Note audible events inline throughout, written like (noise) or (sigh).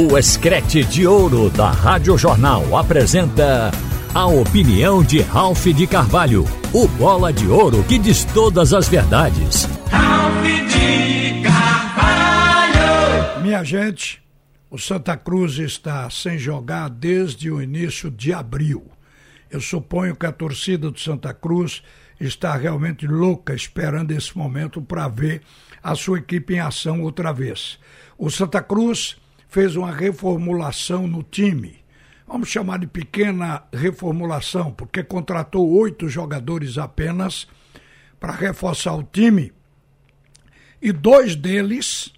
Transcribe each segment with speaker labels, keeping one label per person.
Speaker 1: O Escrete de Ouro da Rádio Jornal apresenta a opinião de Ralph de Carvalho, o bola de ouro que diz todas as verdades.
Speaker 2: Ralph de Carvalho!
Speaker 3: Minha gente, o Santa Cruz está sem jogar desde o início de abril. Eu suponho que a torcida do Santa Cruz está realmente louca esperando esse momento para ver a sua equipe em ação outra vez. O Santa Cruz fez uma reformulação no time. Vamos chamar de pequena reformulação, porque contratou oito jogadores apenas para reforçar o time e dois deles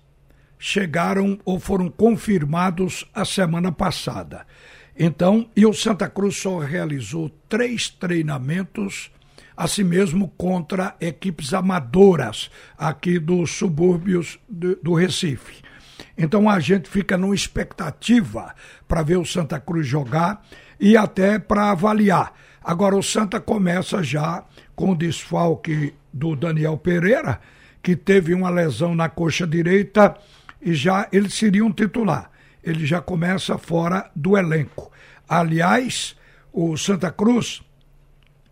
Speaker 3: chegaram ou foram confirmados a semana passada. Então, e o Santa Cruz só realizou três treinamentos, assim mesmo contra equipes amadoras aqui dos subúrbios do, do Recife. Então a gente fica numa expectativa para ver o Santa Cruz jogar e até para avaliar. Agora o Santa começa já com o desfalque do Daniel Pereira, que teve uma lesão na coxa direita e já ele seria um titular. Ele já começa fora do elenco. Aliás, o Santa Cruz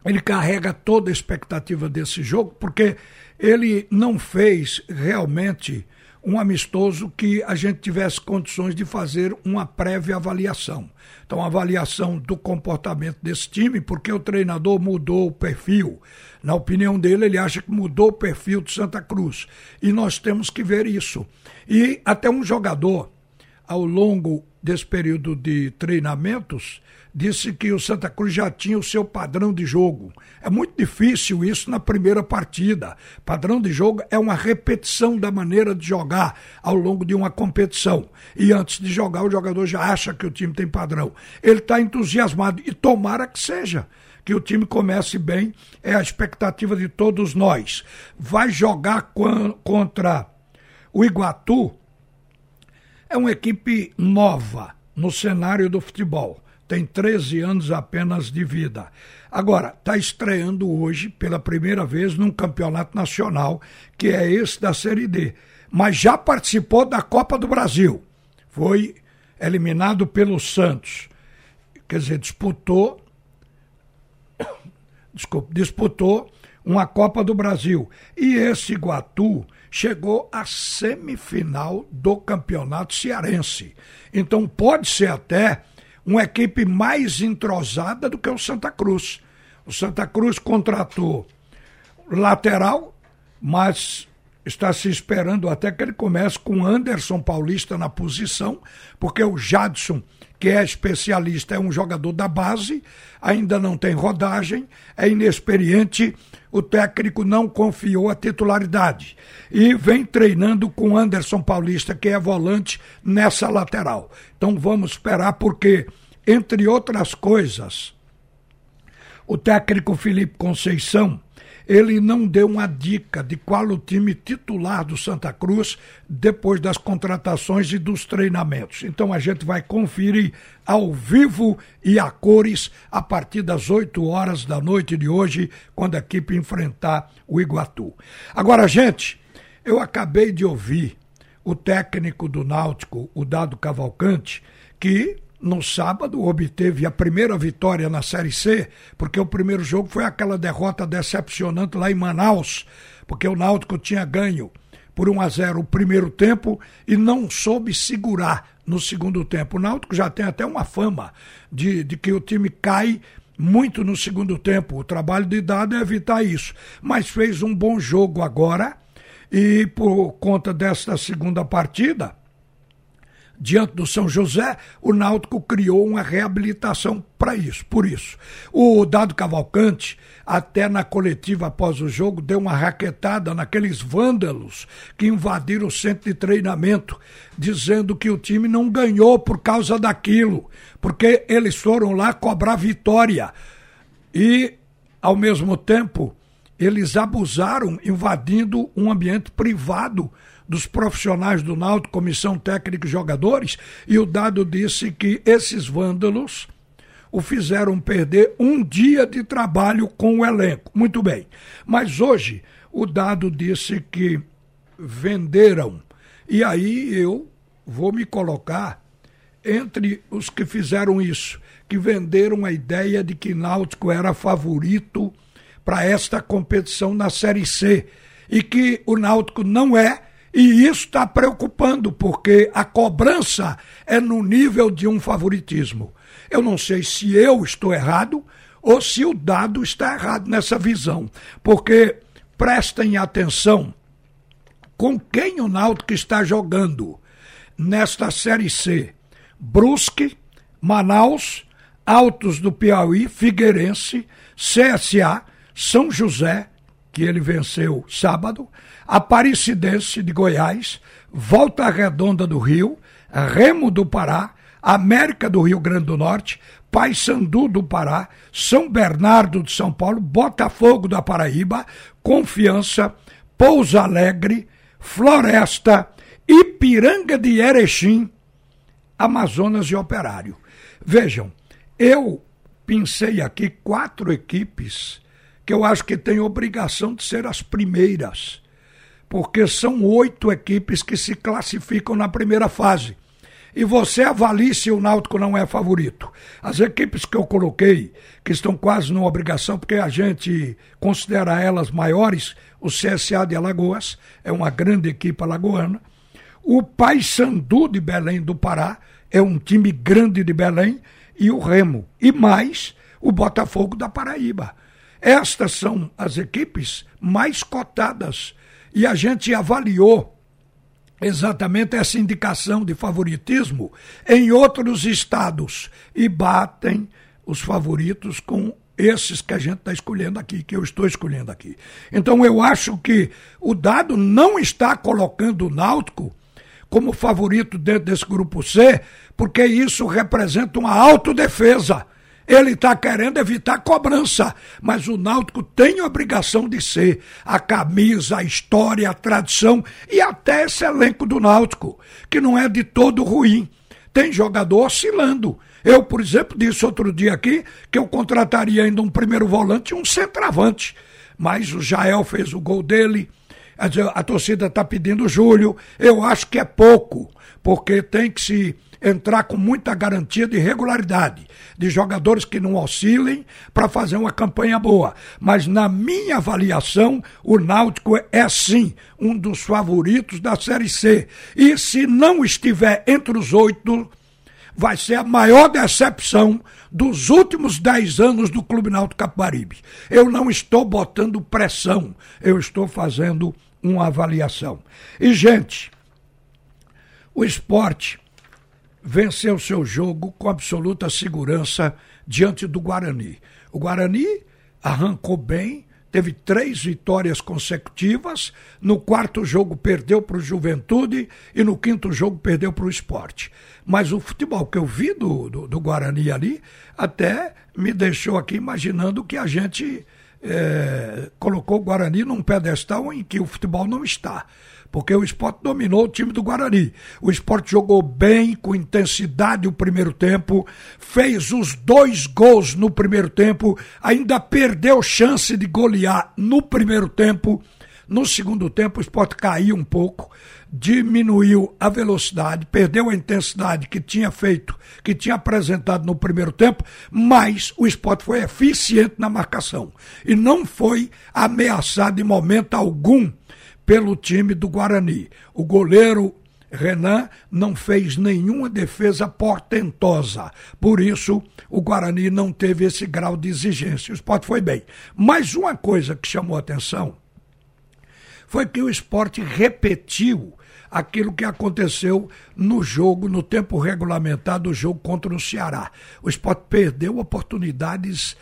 Speaker 3: ele carrega toda a expectativa desse jogo porque ele não fez realmente um amistoso que a gente tivesse condições de fazer uma prévia avaliação. Então, avaliação do comportamento desse time, porque o treinador mudou o perfil. Na opinião dele, ele acha que mudou o perfil do Santa Cruz. E nós temos que ver isso. E até um jogador, ao longo desse período de treinamentos, disse que o Santa Cruz já tinha o seu padrão de jogo. É muito difícil isso na primeira partida. Padrão de jogo é uma repetição da maneira de jogar ao longo de uma competição. E antes de jogar, o jogador já acha que o time tem padrão. Ele está entusiasmado e tomara que seja. Que o time comece bem, é a expectativa de todos nós. Vai jogar contra o Iguatu, é uma equipe nova no cenário do futebol tem 13 anos apenas de vida. Agora, está estreando hoje, pela primeira vez, num campeonato nacional, que é esse da Série D. Mas já participou da Copa do Brasil. Foi eliminado pelo Santos. Quer dizer, disputou. (coughs) Desculpa, disputou uma Copa do Brasil. E esse Iguatu chegou à semifinal do campeonato cearense. Então pode ser até uma equipe mais entrosada do que o Santa Cruz. O Santa Cruz contratou lateral, mas está se esperando até que ele comece com Anderson Paulista na posição, porque o Jadson, que é especialista, é um jogador da base, ainda não tem rodagem, é inexperiente, o técnico não confiou a titularidade e vem treinando com Anderson Paulista, que é volante nessa lateral. Então vamos esperar porque entre outras coisas, o técnico Felipe Conceição, ele não deu uma dica de qual o time titular do Santa Cruz depois das contratações e dos treinamentos. Então a gente vai conferir ao vivo e a cores a partir das 8 horas da noite de hoje, quando a equipe enfrentar o Iguatu. Agora, gente, eu acabei de ouvir o técnico do Náutico, o Dado Cavalcante, que no sábado, obteve a primeira vitória na Série C, porque o primeiro jogo foi aquela derrota decepcionante lá em Manaus, porque o Náutico tinha ganho por 1 a 0 o primeiro tempo e não soube segurar no segundo tempo. O Náutico já tem até uma fama de, de que o time cai muito no segundo tempo. O trabalho de dado é evitar isso. Mas fez um bom jogo agora e por conta desta segunda partida diante do São José, o Náutico criou uma reabilitação para isso, por isso. O Dado Cavalcante, até na coletiva após o jogo, deu uma raquetada naqueles vândalos que invadiram o centro de treinamento, dizendo que o time não ganhou por causa daquilo, porque eles foram lá cobrar vitória. E, ao mesmo tempo, eles abusaram invadindo um ambiente privado dos profissionais do Náutico, comissão técnica e jogadores, e o dado disse que esses vândalos o fizeram perder um dia de trabalho com o elenco. Muito bem. Mas hoje o dado disse que venderam. E aí eu vou me colocar entre os que fizeram isso, que venderam a ideia de que Náutico era favorito para esta competição na Série C e que o Náutico não é, e isso está preocupando, porque a cobrança é no nível de um favoritismo. Eu não sei se eu estou errado ou se o dado está errado nessa visão, porque prestem atenção com quem o Náutico está jogando nesta Série C. Brusque, Manaus, Altos do Piauí, Figueirense, CSA, São José, que ele venceu sábado, Aparecidense de Goiás, Volta Redonda do Rio, Remo do Pará, América do Rio Grande do Norte, Paysandu do Pará, São Bernardo de São Paulo, Botafogo da Paraíba, Confiança, Pouso Alegre, Floresta, Ipiranga de Erechim, Amazonas e Operário. Vejam, eu pensei aqui quatro equipes que eu acho que têm obrigação de ser as primeiras, porque são oito equipes que se classificam na primeira fase. E você avalie se o Náutico não é favorito. As equipes que eu coloquei, que estão quase numa obrigação, porque a gente considera elas maiores, o CSA de Alagoas, é uma grande equipe alagoana. O Paysandu de Belém do Pará, é um time grande de Belém, e o Remo. E mais o Botafogo da Paraíba. Estas são as equipes mais cotadas. E a gente avaliou exatamente essa indicação de favoritismo em outros estados e batem os favoritos com esses que a gente está escolhendo aqui, que eu estou escolhendo aqui. Então eu acho que o dado não está colocando o Náutico como favorito dentro desse grupo C, porque isso representa uma autodefesa. Ele está querendo evitar cobrança, mas o Náutico tem obrigação de ser a camisa, a história, a tradição e até esse elenco do Náutico, que não é de todo ruim. Tem jogador oscilando. Eu, por exemplo, disse outro dia aqui que eu contrataria ainda um primeiro volante e um centroavante. Mas o Jael fez o gol dele, a torcida está pedindo o Júlio. Eu acho que é pouco, porque tem que se entrar com muita garantia de regularidade, de jogadores que não oscilem para fazer uma campanha boa. Mas na minha avaliação, o Náutico é sim um dos favoritos da Série C. E se não estiver entre os oito, vai ser a maior decepção dos últimos dez anos do Clube Náutico Capibaribe. Eu não estou botando pressão, eu estou fazendo uma avaliação. E, gente, o esporte venceu seu jogo com absoluta segurança diante do Guarani. O Guarani arrancou bem, teve três vitórias consecutivas. No quarto jogo perdeu para o Juventude e no quinto jogo perdeu para o Esporte. Mas o futebol que eu vi do, do, do, Guarani ali até me deixou aqui imaginando que a gente é, colocou o Guarani num pedestal em que o futebol não está. Porque o esporte dominou o time do Guarani. O esporte jogou bem, com intensidade o primeiro tempo, fez os dois gols no primeiro tempo, ainda perdeu chance de golear no primeiro tempo. No segundo tempo, o esporte caiu um pouco, diminuiu a velocidade, perdeu a intensidade que tinha feito, que tinha apresentado no primeiro tempo, mas o esporte foi eficiente na marcação e não foi ameaçado em momento algum pelo time do Guarani. O goleiro Renan não fez nenhuma defesa portentosa. Por isso, o Guarani não teve esse grau de exigência. O esporte foi bem. Mas uma coisa que chamou a atenção foi que o esporte repetiu aquilo que aconteceu no jogo, no tempo regulamentar do jogo contra o Ceará. O esporte perdeu oportunidades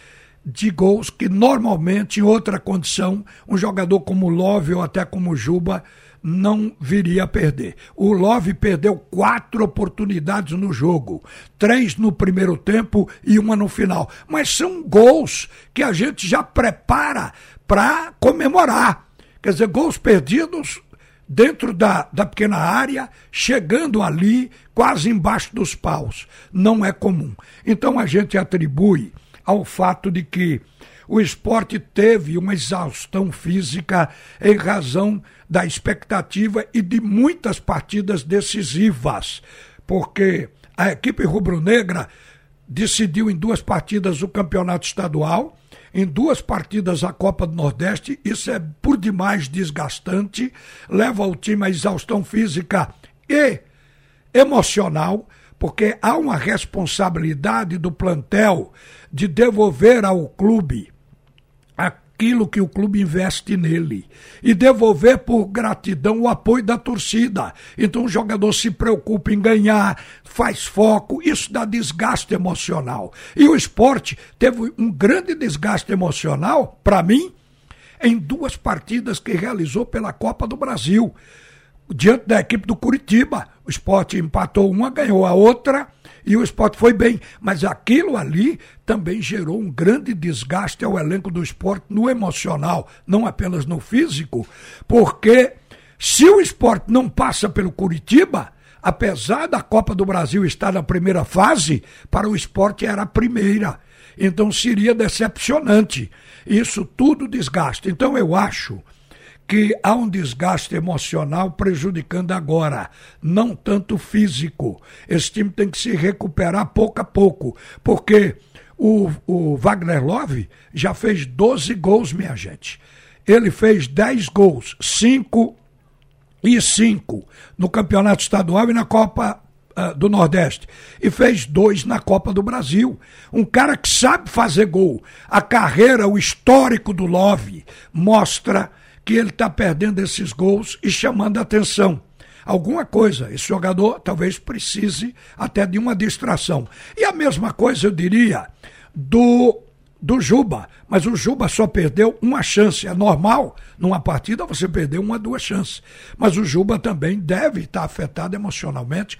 Speaker 3: de gols que normalmente, em outra condição, um jogador como Love ou até como Juba não viria a perder. O Love perdeu quatro oportunidades no jogo, três no primeiro tempo e uma no final. Mas são gols que a gente já prepara para comemorar. Quer dizer, gols perdidos dentro da, da pequena área, chegando ali, quase embaixo dos paus. Não é comum. Então a gente atribui ao fato de que o esporte teve uma exaustão física em razão da expectativa e de muitas partidas decisivas, porque A equipe rubro-negra decidiu em duas partidas o campeonato estadual, em duas partidas a Copa do Nordeste. Isso é por demais desgastante, leva o time à exaustão física e emocional, porque há uma responsabilidade do plantel de devolver ao clube aquilo que o clube investe nele e devolver por gratidão o apoio da torcida. Então o jogador se preocupa em ganhar, faz foco, isso dá desgaste emocional. E o esporte teve um grande desgaste emocional, para mim, em duas partidas que realizou pela Copa do Brasil. Diante da equipe do Curitiba, o esporte empatou uma, ganhou a outra e o esporte foi bem. Mas aquilo ali também gerou um grande desgaste ao elenco do esporte no emocional, não apenas no físico, porque se o esporte não passa pelo Curitiba, apesar da Copa do Brasil estar na primeira fase, para o esporte era a primeira. Então seria decepcionante. Isso tudo desgasta. Então eu acho que há um desgaste emocional prejudicando agora, não tanto físico. Esse time tem que se recuperar pouco a pouco, porque o, o Wagner Love já fez 12 gols, minha gente. Ele fez 10 gols, 5 e 5 no Campeonato Estadual e na Copa uh, do Nordeste. E fez dois na Copa do Brasil. Um cara que sabe fazer gol. A carreira, o histórico do Love mostra que ele está perdendo esses gols e chamando a atenção. Alguma coisa, esse jogador talvez precise até de uma distração. E a mesma coisa eu diria do do Juba, mas o Juba só perdeu uma chance. É normal, numa partida, você perder uma, duas chances. Mas o Juba também deve estar afetado emocionalmente.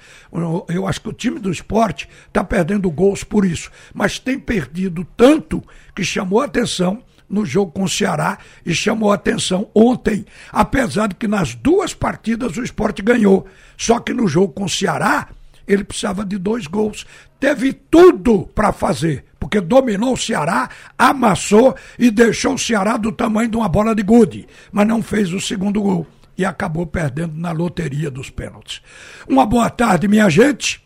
Speaker 3: Eu acho que o time do esporte está perdendo gols por isso. Mas tem perdido tanto que chamou atenção no jogo com o Ceará e chamou atenção ontem, apesar de que nas duas partidas o esporte ganhou. Só que no jogo com o Ceará, ele precisava de dois gols. Teve tudo para fazer, porque dominou o Ceará, amassou e deixou o Ceará do tamanho de uma bola de gude, mas não fez o segundo gol e acabou perdendo na loteria dos pênaltis. Uma boa tarde, minha gente.